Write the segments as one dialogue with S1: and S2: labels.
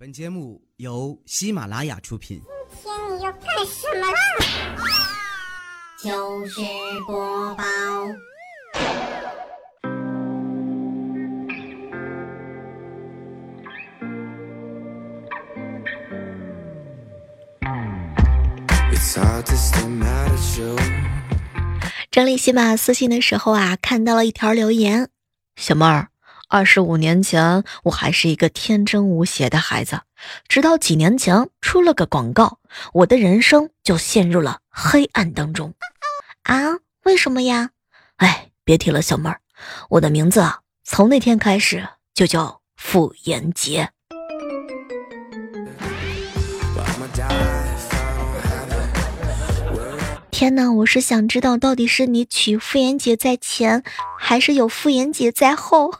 S1: 本节目由喜马拉雅出品。
S2: 今天你要干什么啦？
S3: 就是播报。
S4: 整理喜马私信的时候啊，看到了一条留言：小妹儿，二十五年前我还是一个天真无邪的孩子，直到几年前出了个广告，我的人生就陷入了黑暗当中。啊？为什么呀？哎，别提了，小妹儿，我的名字啊，从那天开始就叫傅延杰。天哪，我是想知道，到底是你娶傅炎洁在前，还是有傅炎洁在后？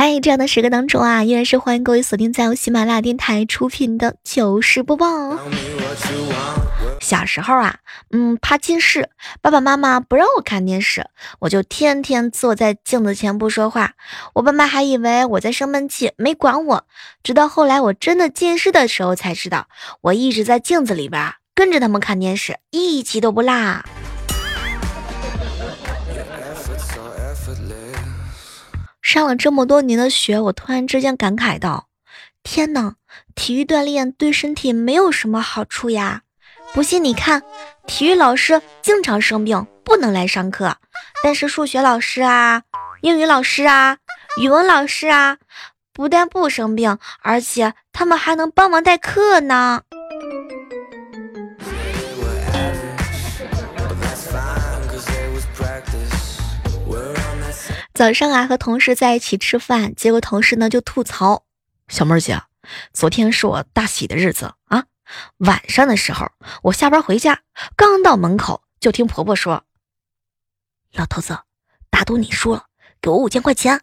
S4: 嗨，这样的时刻当中啊，依然是欢迎各位锁定在由喜马拉雅电台出品的糗事播报。小时候啊，嗯，怕近视，爸爸妈妈不让我看电视，我就天天坐在镜子前不说话。我爸妈还以为我在生闷气，没管我。直到后来我真的近视的时候，才知道我一直在镜子里边跟着他们看电视，一集都不落。上了这么多年的学，我突然之间感慨道：“天哪，体育锻炼对身体没有什么好处呀！”不信你看，体育老师经常生病，不能来上课。但是数学老师啊、英语老师啊、语文老师啊，不但不生病，而且他们还能帮忙代课呢。早上啊，和同事在一起吃饭，结果同事呢就吐槽：“小妹儿姐，昨天是我大喜的日子啊。”晚上的时候，我下班回家，刚到门口，就听婆婆说：“老头子，打赌你输了，给我五千块钱。”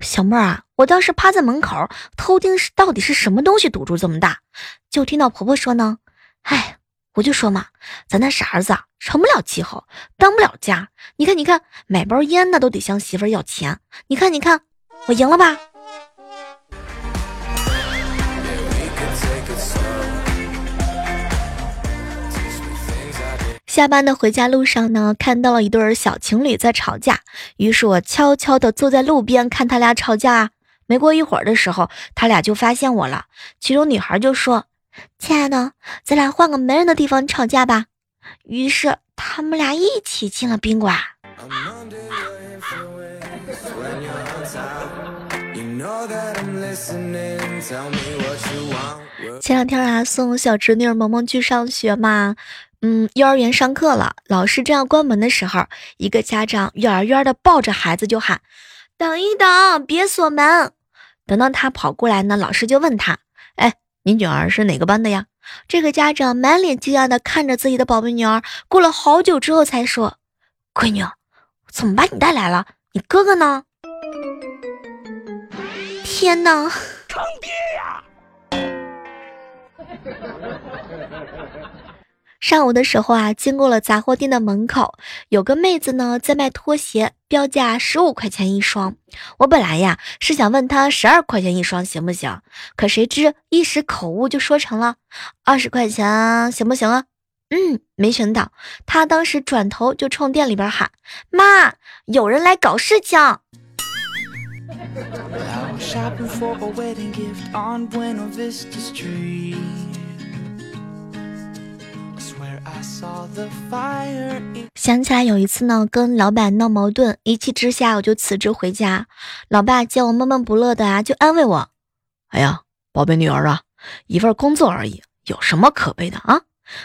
S4: 小妹儿啊，我当时趴在门口偷听，是到底是什么东西堵住这么大？就听到婆婆说呢：“哎，我就说嘛，咱那傻儿子啊，成不了气候，当不了家。你看，你看，买包烟那都得向媳妇要钱。你看，你看，我赢了吧？”下班的回家路上呢，看到了一对小情侣在吵架，于是我悄悄地坐在路边看他俩吵架。没过一会儿的时候，他俩就发现我了。其中女孩就说：“亲爱的，咱俩换个没人的地方吵架吧。”于是他们俩一起进了宾馆。前两天啊，送小侄女萌萌去上学嘛。嗯，幼儿园上课了，老师正要关门的时候，一个家长远远的抱着孩子就喊：“等一等，别锁门。”等到他跑过来呢，老师就问他：“哎，你女儿是哪个班的呀？”这个家长满脸惊讶的看着自己的宝贝女儿，过了好久之后才说：“闺女，怎么把你带来了？你哥哥呢？”天哪！坑爹呀！上午的时候啊，经过了杂货店的门口，有个妹子呢在卖拖鞋，标价十五块钱一双。我本来呀是想问她十二块钱一双行不行，可谁知一时口误就说成了二十块钱，行不行啊？嗯，没想到她当时转头就冲店里边喊：“妈，有人来搞事情！”想起来有一次呢，跟老板闹矛盾，一气之下我就辞职回家。老爸见我闷闷不乐的啊，就安慰我：“哎呀，宝贝女儿啊，一份工作而已，有什么可悲的啊？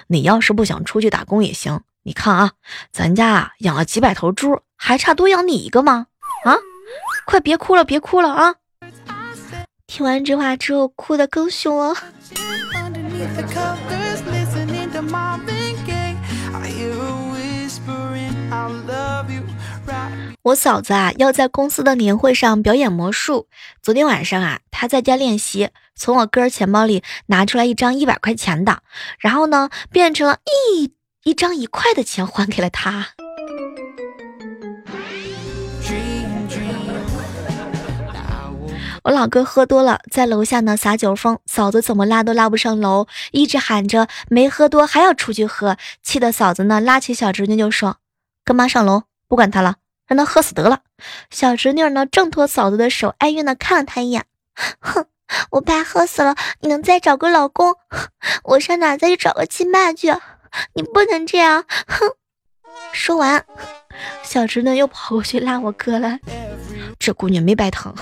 S4: 你要是不想出去打工也行。你看啊，咱家啊养了几百头猪，还差多养你一个吗？啊，快别哭了，别哭了啊！”听完这话之后，哭得更凶了。我嫂子啊，要在公司的年会上表演魔术。昨天晚上啊，她在家练习，从我哥钱包里拿出来一张一百块钱的，然后呢，变成了一一张一块的钱还给了他。我老哥喝多了，在楼下呢撒酒疯，嫂子怎么拉都拉不上楼，一直喊着没喝多还要出去喝，气得嫂子呢拉起小侄女就说：“干妈上楼？不管他了，让他喝死得了。”小侄女呢挣脱嫂子的手，哀怨的看了他一眼，哼，我爸喝死了，你能再找个老公？我上哪再去找个亲爸去？你不能这样，哼！说完，小侄女又跑过去拉我哥了，这姑娘没白疼。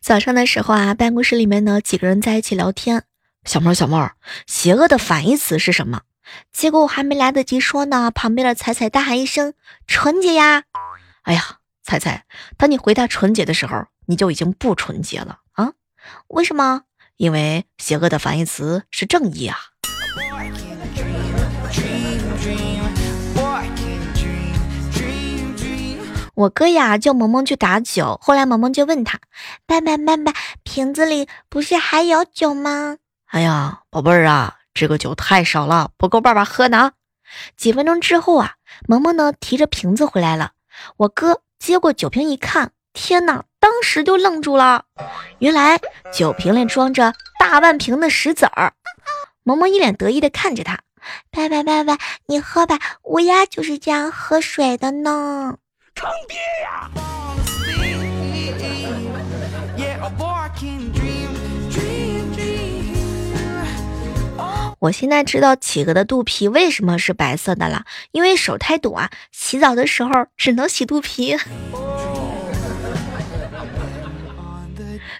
S4: 早上的时候啊，办公室里面呢几个人在一起聊天。小妹儿，小妹儿，邪恶的反义词是什么？结果我还没来得及说呢，旁边的彩彩大喊一声：“纯洁呀！”哎呀，彩彩，当你回答纯洁的时候，你就已经不纯洁了啊？为什么？因为邪恶的反义词是正义啊。我哥呀叫萌萌去打酒，后来萌萌就问他：“爸爸爸爸，瓶子里不是还有酒吗？”哎呀，宝贝儿啊，这个酒太少了，不够爸爸喝呢。几分钟之后啊，萌萌呢提着瓶子回来了。我哥接过酒瓶一看，天哪，当时就愣住了。原来酒瓶里装着大半瓶的石子儿。萌萌一脸得意的看着他：“爸爸爸爸，你喝吧，乌鸦就是这样喝水的呢。”坑爹呀！我现在知道企鹅的肚皮为什么是白色的了，因为手太短，洗澡的时候只能洗肚皮。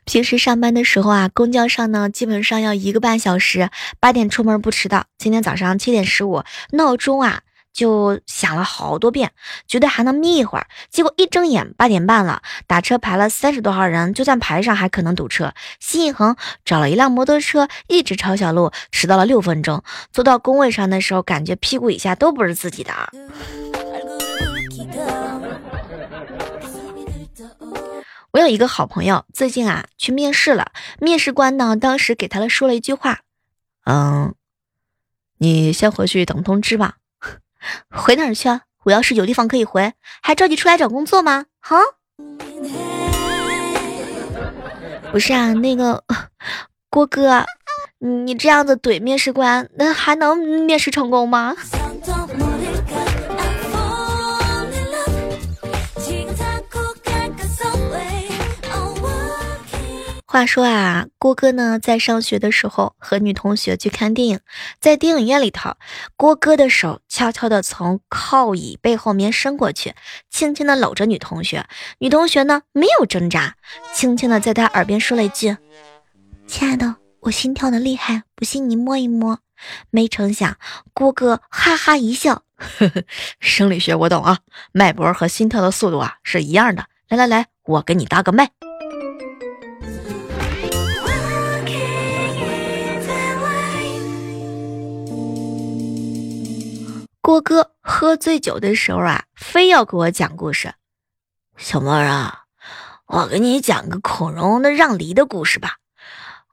S4: 平时上班的时候啊，公交上呢，基本上要一个半小时，八点出门不迟到。今天早上七点十五，闹钟啊。就想了好多遍，觉得还能眯一会儿，结果一睁眼八点半了，打车排了三十多号人，就算排上还可能堵车。心一横，找了一辆摩托车，一直抄小路，迟到了六分钟。坐到工位上的时候，感觉屁股以下都不是自己的。我有一个好朋友，最近啊去面试了，面试官呢当时给他了说了一句话，嗯，你先回去等通知吧。回哪儿去啊？我要是有地方可以回，还着急出来找工作吗？哈？不是啊，那个郭哥，你这样子怼面试官，那还能面试成功吗？话说啊，郭哥呢在上学的时候和女同学去看电影，在电影院里头，郭哥的手悄悄的从靠椅背后面伸过去，轻轻的搂着女同学。女同学呢没有挣扎，轻轻的在他耳边说了一句：“亲爱的，我心跳的厉害，不信你摸一摸。”没成想，郭哥哈哈一笑：“呵呵，生理学我懂啊，脉搏和心跳的速度啊是一样的。来来来，我给你搭个脉。”郭哥喝醉酒的时候啊，非要给我讲故事。小妹儿啊，我给你讲个孔融的让梨的故事吧。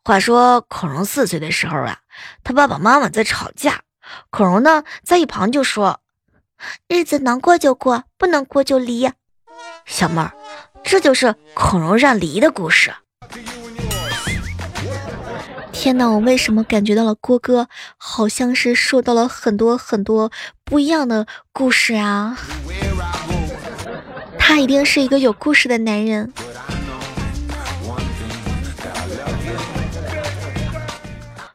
S4: 话说孔融四岁的时候啊，他爸爸妈妈在吵架，孔融呢在一旁就说：“日子能过就过，不能过就离。”小妹儿，这就是孔融让梨的故事。天呐，我为什么感觉到了郭哥好像是受到了很多很多不一样的故事啊？他一定是一个有故事的男人。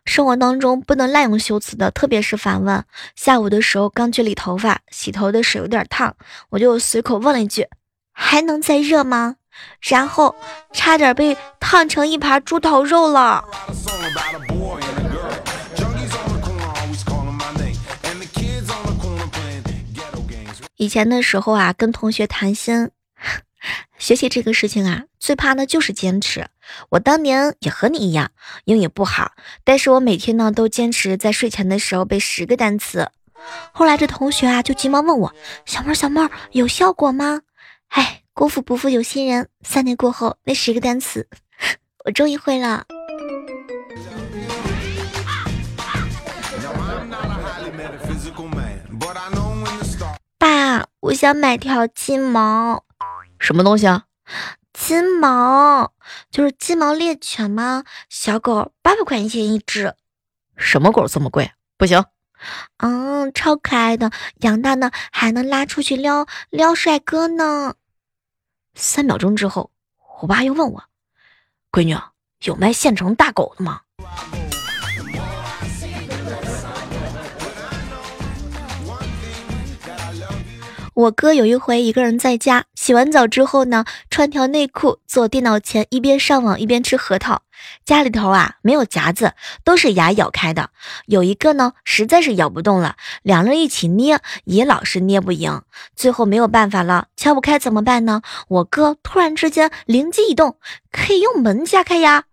S4: 生活当中不能滥用修辞的，特别是反问。下午的时候刚去理头发，洗头的水有点烫，我就随口问了一句：“还能再热吗？”然后差点被烫成一盘猪头肉了。以前的时候啊，跟同学谈心，学习这个事情啊，最怕的就是坚持。我当年也和你一样，英语不好，但是我每天呢都坚持在睡前的时候背十个单词。后来这同学啊就急忙问我：“小妹儿，小妹儿，有效果吗？”哎。辜负不负有心人，三年过后，那十个单词，我终于会了。爸，我想买条金毛。
S5: 什么东西啊？
S4: 金毛，就是金毛猎犬吗？小狗八百块钱一只。
S5: 什么狗这么贵？不行。
S4: 嗯，超可爱的，养大呢还能拉出去撩撩帅哥呢。
S5: 三秒钟之后，我爸又问我：“闺女，有卖现成大狗的吗？”
S4: 我哥有一回一个人在家洗完澡之后呢，穿条内裤坐电脑前，一边上网一边吃核桃。家里头啊没有夹子，都是牙咬开的。有一个呢实在是咬不动了，两人一起捏也老是捏不赢，最后没有办法了，敲不开怎么办呢？我哥突然之间灵机一动，可以用门夹开呀。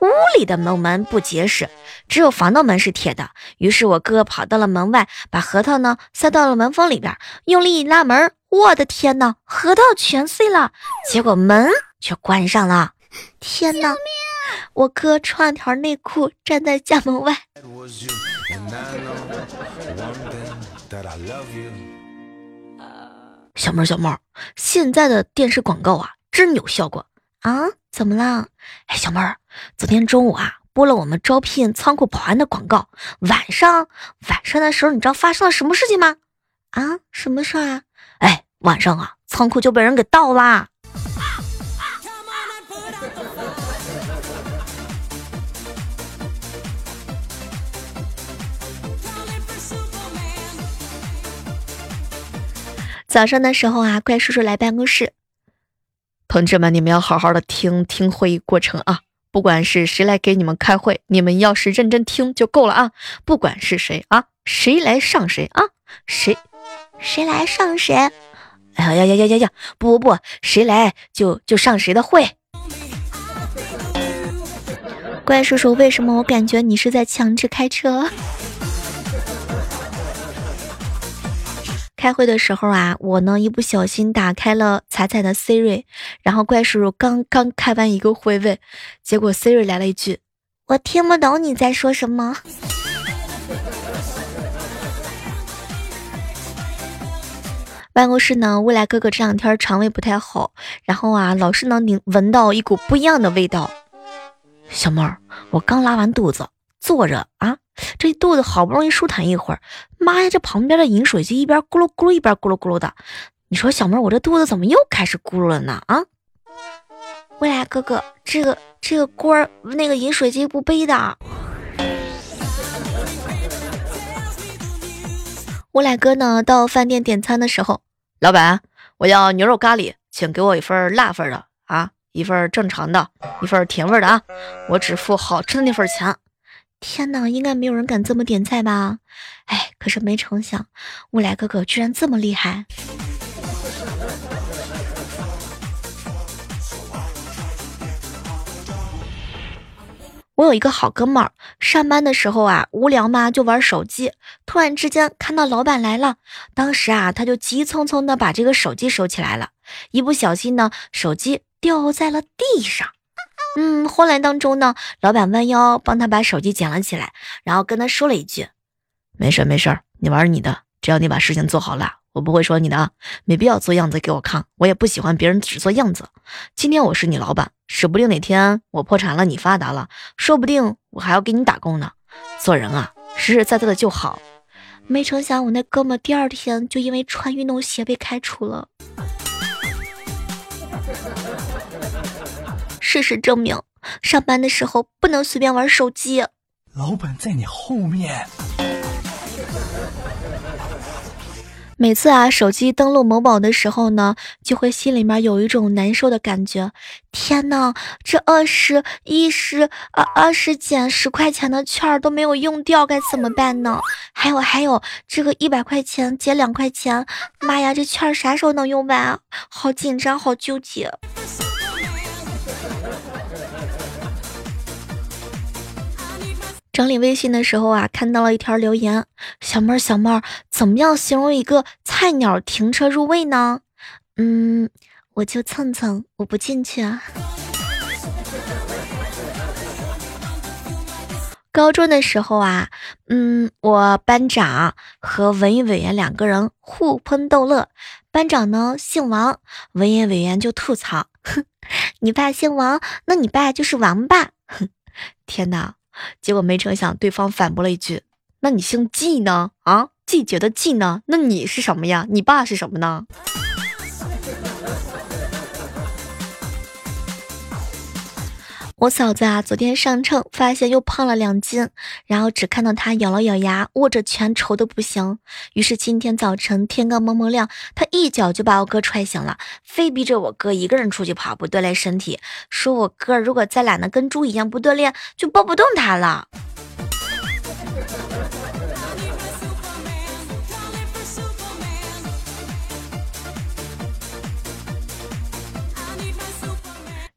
S4: 屋里的门门不结实，只有防盗门是铁的。于是我哥跑到了门外，把核桃呢塞到了门缝里边，用力一拉门，我的天哪，核桃全碎了，结果门却关上了。天哪！我哥穿条内裤站在家门外。
S5: 小妹儿，小妹儿，现在的电视广告啊，真有效果
S4: 啊！怎么了？
S5: 哎，小妹儿，昨天中午啊，播了我们招聘仓库保安的广告。晚上，晚上的时候，你知道发生了什么事情吗？
S4: 啊，什么事儿啊？
S5: 哎，晚上啊，仓库就被人给盗啦。
S4: 早上的时候啊，怪叔叔来办公室。
S5: 同志们，你们要好好的听听会议过程啊！不管是谁来给你们开会，你们要是认真听就够了啊！不管是谁啊，谁来上谁啊？谁
S4: 谁来上谁？
S5: 哎呀呀呀呀呀！不不不，谁来就就上谁的会。
S4: 怪叔叔，为什么我感觉你是在强制开车？开会的时候啊，我呢一不小心打开了彩彩的 Siri，然后怪叔叔刚刚开完一个会位，结果 Siri 来了一句：“我听不懂你在说什么。”办公室呢，未来哥哥这两天肠胃不太好，然后啊，老是能闻闻到一股不一样的味道。
S5: 小妹儿，我刚拉完肚子，坐着啊。这肚子好不容易舒坦一会儿，妈呀，这旁边的饮水机一边咕噜咕噜一边咕噜咕噜的。你说小妹，我这肚子怎么又开始咕噜了呢？啊，
S4: 未来哥哥，这个这个锅儿那个饮水机不背的。未来哥呢，到饭店点餐的时候，
S5: 老板，我要牛肉咖喱，请给我一份辣份的啊，一份正常的，一份甜味的啊，我只付好吃的那份钱。
S4: 天哪，应该没有人敢这么点菜吧？哎，可是没成想，未来哥哥居然这么厉害。我有一个好哥们儿，上班的时候啊，无聊嘛就玩手机，突然之间看到老板来了，当时啊他就急匆匆的把这个手机收起来了，一不小心呢，手机掉在了地上。嗯，慌乱当中呢，老板弯腰帮他把手机捡了起来，然后跟他说了一句：“
S5: 没事没事，你玩你的，只要你把事情做好了，我不会说你的啊，没必要做样子给我看，我也不喜欢别人只做样子。今天我是你老板，指不定哪天我破产了，你发达了，说不定我还要给你打工呢。做人啊，实实在在的就好。
S4: 没成想，我那哥们第二天就因为穿运动鞋被开除了。”事实证明，上班的时候不能随便玩手机。
S6: 老板在你后面。
S4: 每次啊，手机登录某宝的时候呢，就会心里面有一种难受的感觉。天呐，这二十一十二二十减十块钱的券都没有用掉，该怎么办呢？还有还有，这个一百块钱减两块钱，妈呀，这券啥时候能用完啊？好紧张，好纠结。整理微信的时候啊，看到了一条留言：“小妹儿，小妹儿，怎么样形容一个菜鸟停车入位呢？”嗯，我就蹭蹭，我不进去啊。高中的时候啊，嗯，我班长和文艺委员两个人互喷逗乐，班长呢姓王，文艺委员就吐槽：“哼，你爸姓王，那你爸就是王八。”哼，天哪！结果没成想，对方反驳了一句：“那你姓季呢？啊，季节的季呢？那你是什么呀？你爸是什么呢？”我嫂子啊，昨天上秤发现又胖了两斤，然后只看到她咬了咬牙，握着拳愁的不行。于是今天早晨天刚蒙蒙亮，她一脚就把我哥踹醒了，非逼着我哥一个人出去跑步锻炼身体，说我哥如果再懒得跟猪一样不锻炼，就抱不动他了。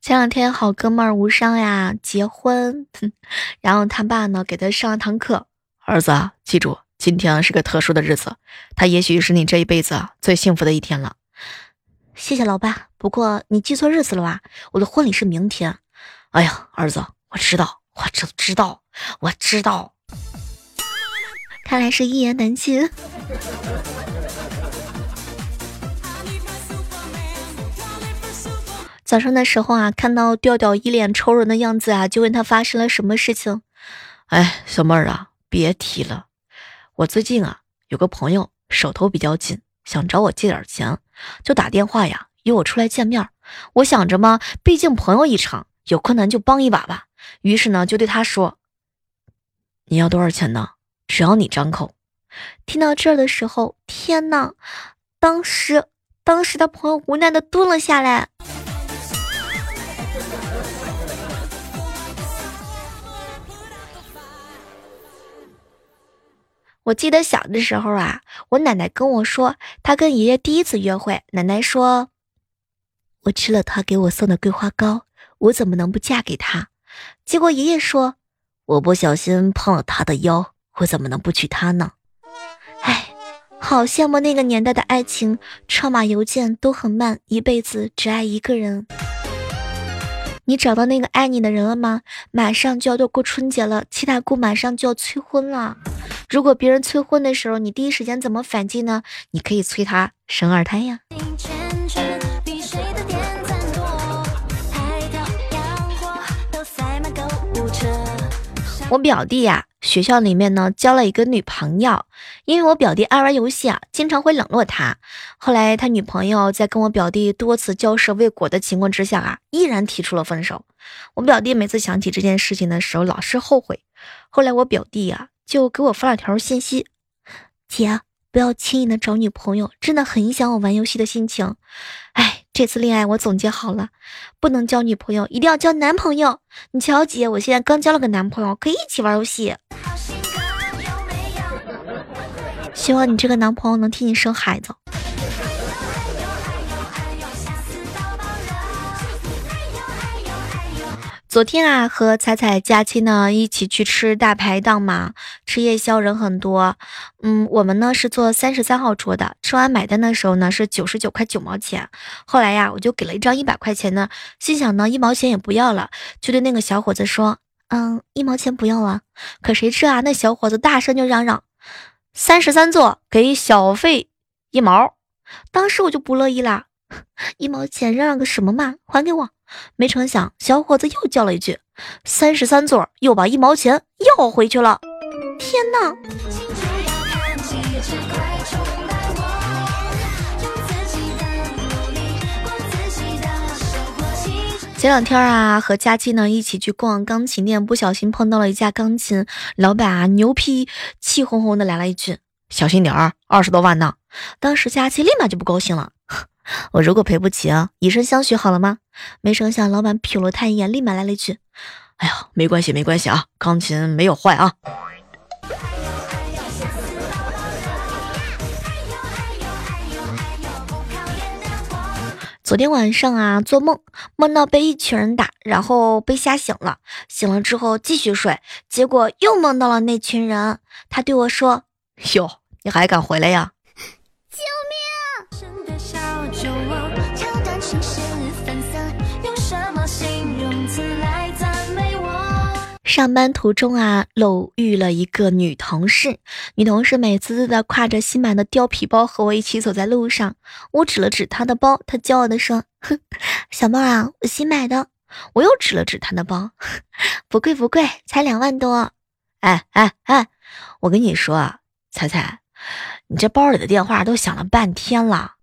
S4: 前两天好哥们儿无伤呀结婚，然后他爸呢给他上了堂课。
S5: 儿子，记住，今天是个特殊的日子，他也许是你这一辈子最幸福的一天了。
S4: 谢谢老爸，不过你记错日子了吧？我的婚礼是明天。
S5: 哎呀，儿子，我知道，我知知道，我知道。
S4: 看来是一言难尽。早上的时候啊，看到调调一脸愁容的样子啊，就问他发生了什么事情。
S5: 哎，小妹儿啊，别提了，我最近啊有个朋友手头比较紧，想找我借点钱，就打电话呀约我出来见面。我想着嘛，毕竟朋友一场，有困难就帮一把吧。于是呢，就对他说：“你要多少钱呢？只要你张口。”
S4: 听到这儿的时候，天呐，当时当时他朋友无奈的蹲了下来。我记得小的时候啊，我奶奶跟我说，她跟爷爷第一次约会，奶奶说：“我吃了他给我送的桂花糕，我怎么能不嫁给他？”结果爷爷说：“我不小心碰了他的腰，我怎么能不娶她呢？”哎，好羡慕那个年代的爱情，车马邮件都很慢，一辈子只爱一个人。你找到那个爱你的人了吗？马上就要过春节了，七大姑马上就要催婚了。如果别人催婚的时候，你第一时间怎么反击呢？你可以催他生二胎呀。我表弟呀，学校里面呢交了一个女朋友，因为我表弟爱玩游戏啊，经常会冷落他。后来他女朋友在跟我表弟多次交涉未果的情况之下啊，依然提出了分手。我表弟每次想起这件事情的时候，老是后悔。后来我表弟呀，就给我发了条信息：“姐，不要轻易的找女朋友，真的很影响我玩游戏的心情。”哎。这次恋爱我总结好了，不能交女朋友，一定要交男朋友。你瞧姐，我现在刚交了个男朋友，可以一起玩游戏。希望你这个男朋友能替你生孩子。昨天啊，和彩彩假期呢一起去吃大排档嘛，吃夜宵人很多。嗯，我们呢是坐三十三号桌的，吃完买单的时候呢是九十九块九毛钱。后来呀，我就给了一张一百块钱的，心想呢一毛钱也不要了，就对那个小伙子说：“嗯，一毛钱不要了。”可谁知啊，那小伙子大声就嚷嚷：“三十三座给小费一毛！”当时我就不乐意啦，一毛钱嚷嚷个什么嘛，还给我！没成想，小伙子又叫了一句：“三十三座”，又把一毛钱要回去了。天哪！前两天啊，和佳期呢一起去逛钢琴店，不小心碰到了一架钢琴，老板啊牛批，气哄哄的来了一句：“
S5: 小心点儿，二十多万呢。”
S4: 当时佳期立马就不高兴了。我如果赔不起啊，以身相许好了吗？没成想，老板瞟了他一眼，立马来了一句：“
S5: 哎呀，没关系，没关系啊，钢琴没有坏啊。”
S4: 昨天晚上啊，做梦梦到被一群人打，然后被吓醒了。醒了之后继续睡，结果又梦到了那群人。他对我说：“
S5: 哟，你还敢回来呀？”
S4: 上班途中啊，偶遇了一个女同事。女同事美滋滋的挎着新买的貂皮包和我一起走在路上。我指了指她的包，她骄傲的说：“哼，小妹啊，我新买的。”我又指了指她的包，不贵不贵，才两万多。
S5: 哎哎哎，我跟你说啊，彩彩，你这包里的电话都响了半天了。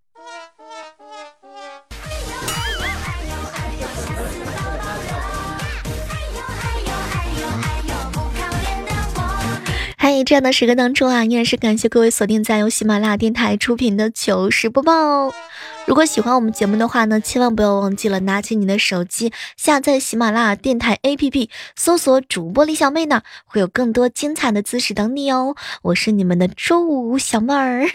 S4: 嗨，这样的时刻当中啊，依然是感谢各位锁定在由喜马拉雅电台出品的糗事播报哦。如果喜欢我们节目的话呢，千万不要忘记了拿起你的手机下载喜马拉雅电台 APP，搜索主播李小妹呢，会有更多精彩的姿势等你哦。我是你们的周五小妹儿。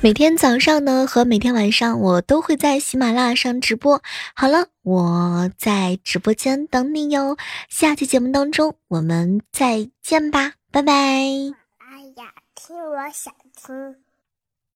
S4: 每天早上呢和每天晚上我都会在喜马拉雅上直播。好了，我在直播间等你哟。下期节目当中我们再见吧，拜拜。哎呀，听我想听。